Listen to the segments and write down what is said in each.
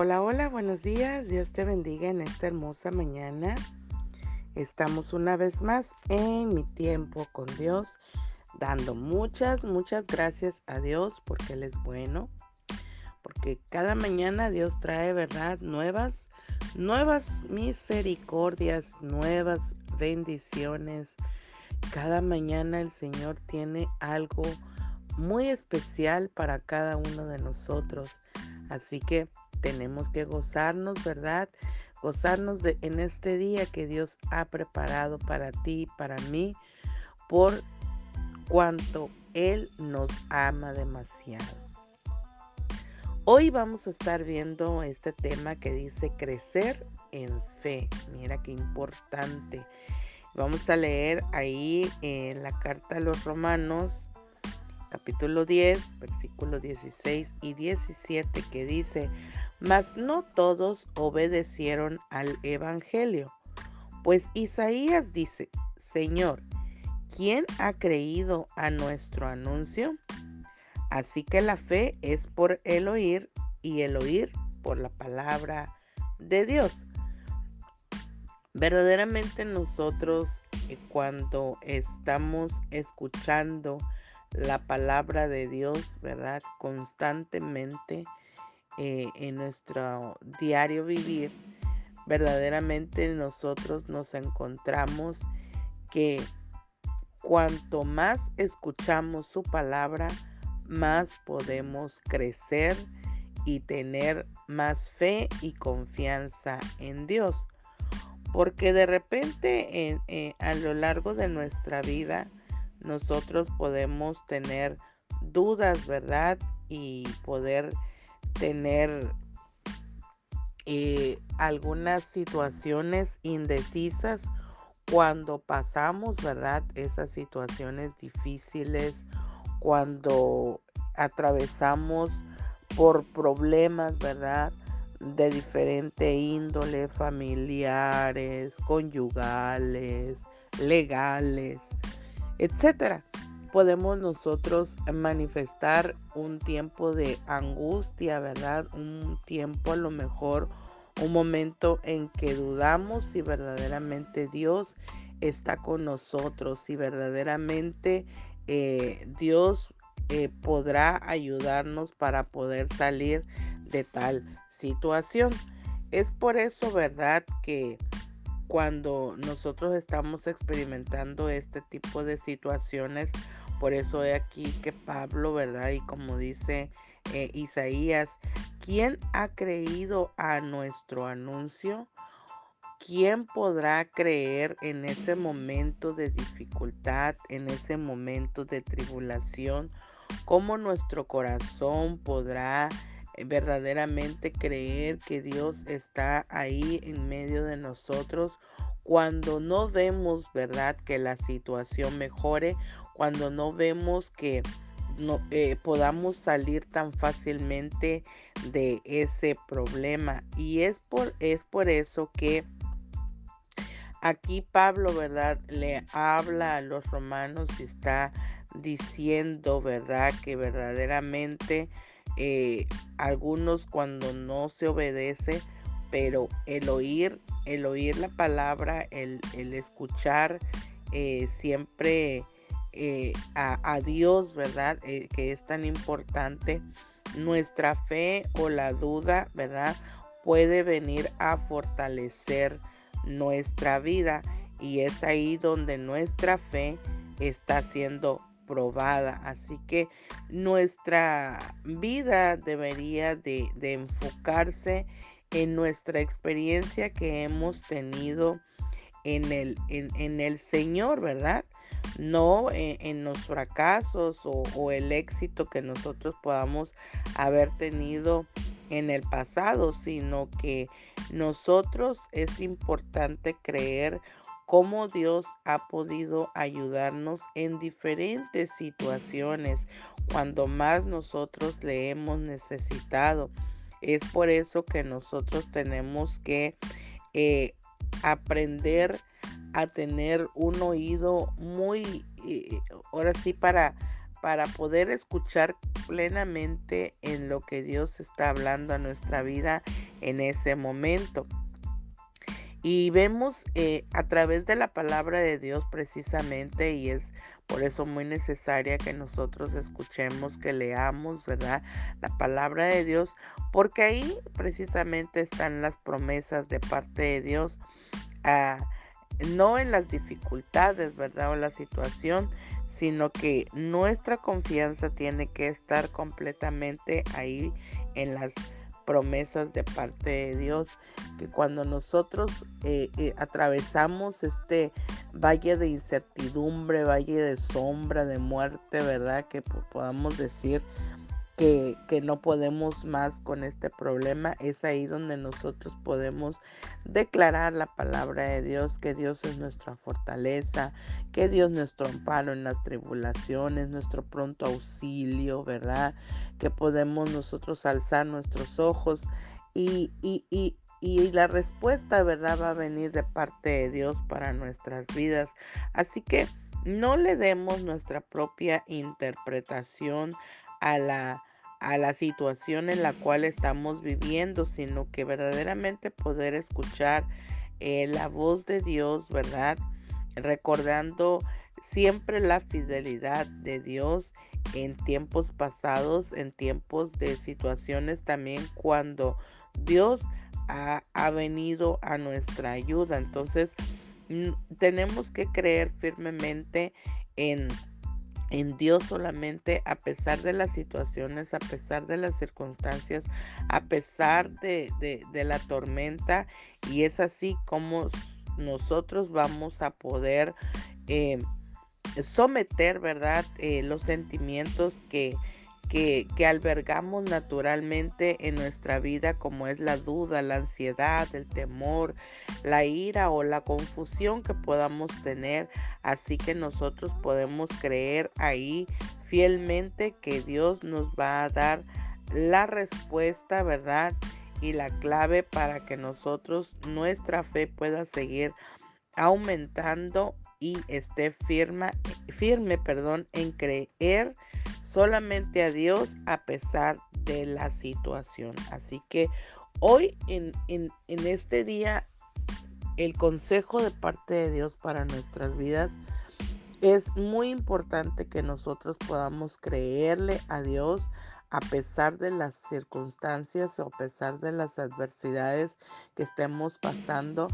Hola, hola, buenos días. Dios te bendiga en esta hermosa mañana. Estamos una vez más en mi tiempo con Dios, dando muchas, muchas gracias a Dios porque Él es bueno. Porque cada mañana Dios trae, ¿verdad? Nuevas, nuevas misericordias, nuevas bendiciones. Cada mañana el Señor tiene algo muy especial para cada uno de nosotros. Así que tenemos que gozarnos, ¿verdad? Gozarnos de, en este día que Dios ha preparado para ti, para mí, por cuanto Él nos ama demasiado. Hoy vamos a estar viendo este tema que dice crecer en fe. Mira qué importante. Vamos a leer ahí en la carta a los romanos capítulo 10, versículos 16 y 17 que dice, mas no todos obedecieron al Evangelio. Pues Isaías dice, Señor, ¿quién ha creído a nuestro anuncio? Así que la fe es por el oír y el oír por la palabra de Dios. Verdaderamente nosotros eh, cuando estamos escuchando la palabra de Dios, ¿verdad? Constantemente, eh, en nuestro diario vivir, verdaderamente nosotros nos encontramos que cuanto más escuchamos su palabra, más podemos crecer y tener más fe y confianza en Dios. Porque de repente eh, a lo largo de nuestra vida nosotros podemos tener dudas, ¿verdad? Y poder tener eh, algunas situaciones indecisas cuando pasamos, ¿verdad? Esas situaciones difíciles, cuando atravesamos por problemas, ¿verdad? De diferente índole, familiares, conyugales, legales, etcétera podemos nosotros manifestar un tiempo de angustia, ¿verdad? Un tiempo a lo mejor, un momento en que dudamos si verdaderamente Dios está con nosotros, si verdaderamente eh, Dios eh, podrá ayudarnos para poder salir de tal situación. Es por eso, ¿verdad? Que cuando nosotros estamos experimentando este tipo de situaciones, por eso he aquí que Pablo, ¿verdad? Y como dice eh, Isaías, ¿quién ha creído a nuestro anuncio? ¿Quién podrá creer en ese momento de dificultad, en ese momento de tribulación? ¿Cómo nuestro corazón podrá verdaderamente creer que Dios está ahí en medio de nosotros cuando no vemos, ¿verdad?, que la situación mejore, cuando no vemos que no, eh, podamos salir tan fácilmente de ese problema. Y es por, es por eso que aquí Pablo, ¿verdad? Le habla a los romanos y está diciendo, ¿verdad? Que verdaderamente eh, algunos cuando no se obedece, pero el oír, el oír la palabra, el, escuchar eh, siempre eh, a, Dios, ¿verdad? que es tan importante, nuestra fe o la duda, ¿verdad? Puede venir a fortalecer nuestra vida y es ahí donde nuestra fe está siendo probada. Así que nuestra vida debería de, enfocarse en nuestra experiencia que hemos tenido en el, en, el Señor, ¿verdad? No en, los fracasos o, el éxito que nosotros podamos haber tenido en el pasado, sino que nosotros es importante creer cómo Dios ha podido ayudarnos en diferentes situaciones cuando más nosotros le hemos necesitado. Es por eso que nosotros tenemos que eh, aprender a tener un oído muy, eh, ahora sí, para, para poder escuchar plenamente en lo que Dios está hablando a nuestra vida en ese momento. Y vemos eh, a través de la palabra de Dios precisamente, y es por eso muy necesaria que nosotros escuchemos, que leamos, ¿verdad? La palabra de Dios, porque ahí precisamente están las promesas de parte de Dios, ah, no en las dificultades, ¿verdad? O la situación, sino que nuestra confianza tiene que estar completamente ahí en las promesas de parte de Dios, que cuando nosotros eh, eh, atravesamos este valle de incertidumbre, valle de sombra, de muerte, ¿verdad? Que podamos decir, que, no podemos más con este problema, es ahí donde nosotros podemos declarar la palabra de Dios, que Dios es nuestra fortaleza, que Dios es nuestro amparo en las tribulaciones, nuestro pronto auxilio, ¿verdad? Que podemos nosotros alzar nuestros ojos y, y, y, y la respuesta, ¿verdad? Va a venir de parte de Dios para nuestras vidas. Así que no le demos nuestra propia interpretación a la a la situación en la cual estamos viviendo, sino que verdaderamente poder escuchar eh, la voz de Dios, ¿verdad? Recordando siempre la fidelidad de Dios en tiempos pasados, en tiempos de situaciones también cuando Dios ha, ha venido a nuestra ayuda. Entonces, tenemos que creer firmemente en en Dios solamente a pesar de las situaciones, a pesar de las circunstancias, a pesar de, la tormenta. Y es así como nosotros vamos a poder eh, someter, ¿verdad? Eh, los sentimientos que, que, albergamos naturalmente en nuestra vida, como es la duda, la ansiedad, el temor, la ira o la confusión que podamos tener. Así que nosotros podemos creer ahí fielmente que Dios nos va a dar la respuesta, ¿verdad? Y la clave para que nosotros, nuestra fe pueda seguir aumentando y esté firme, firme, perdón, en creer solamente a Dios a pesar de la situación. Así que hoy en, este día el consejo de parte de Dios para nuestras vidas es muy importante que nosotros podamos creerle a Dios a pesar de las circunstancias o a pesar de las adversidades que estemos pasando,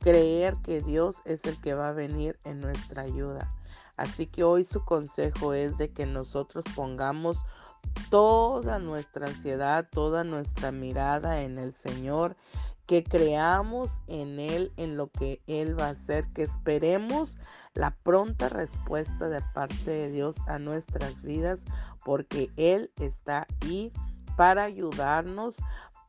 creer que Dios es el que va a venir en nuestra ayuda. Así que hoy su consejo es de que nosotros pongamos toda nuestra ansiedad, toda nuestra mirada en el Señor, que creamos en Él, en lo que Él va a hacer, que esperemos la pronta respuesta de parte de Dios a nuestras vidas, porque Él está ahí para ayudarnos,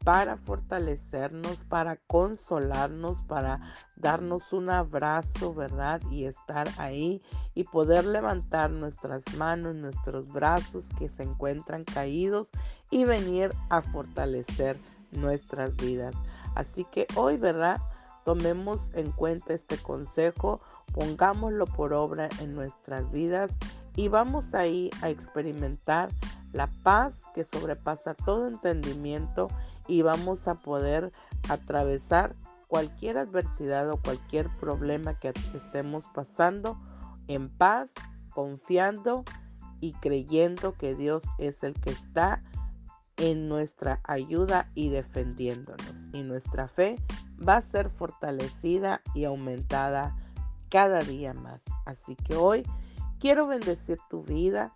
para fortalecernos, para consolarnos, para darnos un abrazo, ¿verdad? Y estar ahí y poder levantar nuestras manos, nuestros brazos que se encuentran caídos y venir a fortalecer nuestras vidas. Así que hoy, ¿verdad? Tomemos en cuenta este consejo, pongámoslo por obra en nuestras vidas y vamos ahí a experimentar la paz que sobrepasa todo entendimiento y vamos a poder atravesar cualquier adversidad o cualquier problema que estemos pasando en paz, confiando y creyendo que Dios es el que está en nuestra ayuda y defendiéndonos. Y nuestra fe va a ser fortalecida y aumentada cada día más. Así que hoy quiero bendecir tu vida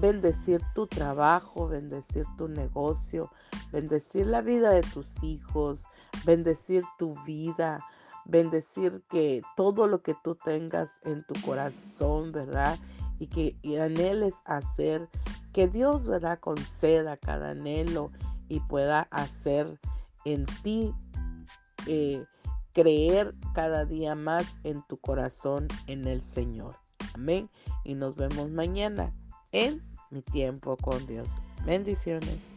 bendecir tu trabajo, bendecir tu negocio, bendecir la vida de tus hijos, bendecir tu vida, bendecir que todo lo que tú tengas en tu corazón, ¿verdad? Y que anheles hacer, que Dios, ¿verdad? Conceda cada anhelo y pueda hacer en ti, eh, creer cada día más en tu corazón en el Señor. Amén. Y nos vemos mañana en mi tiempo con Dios. Bendiciones.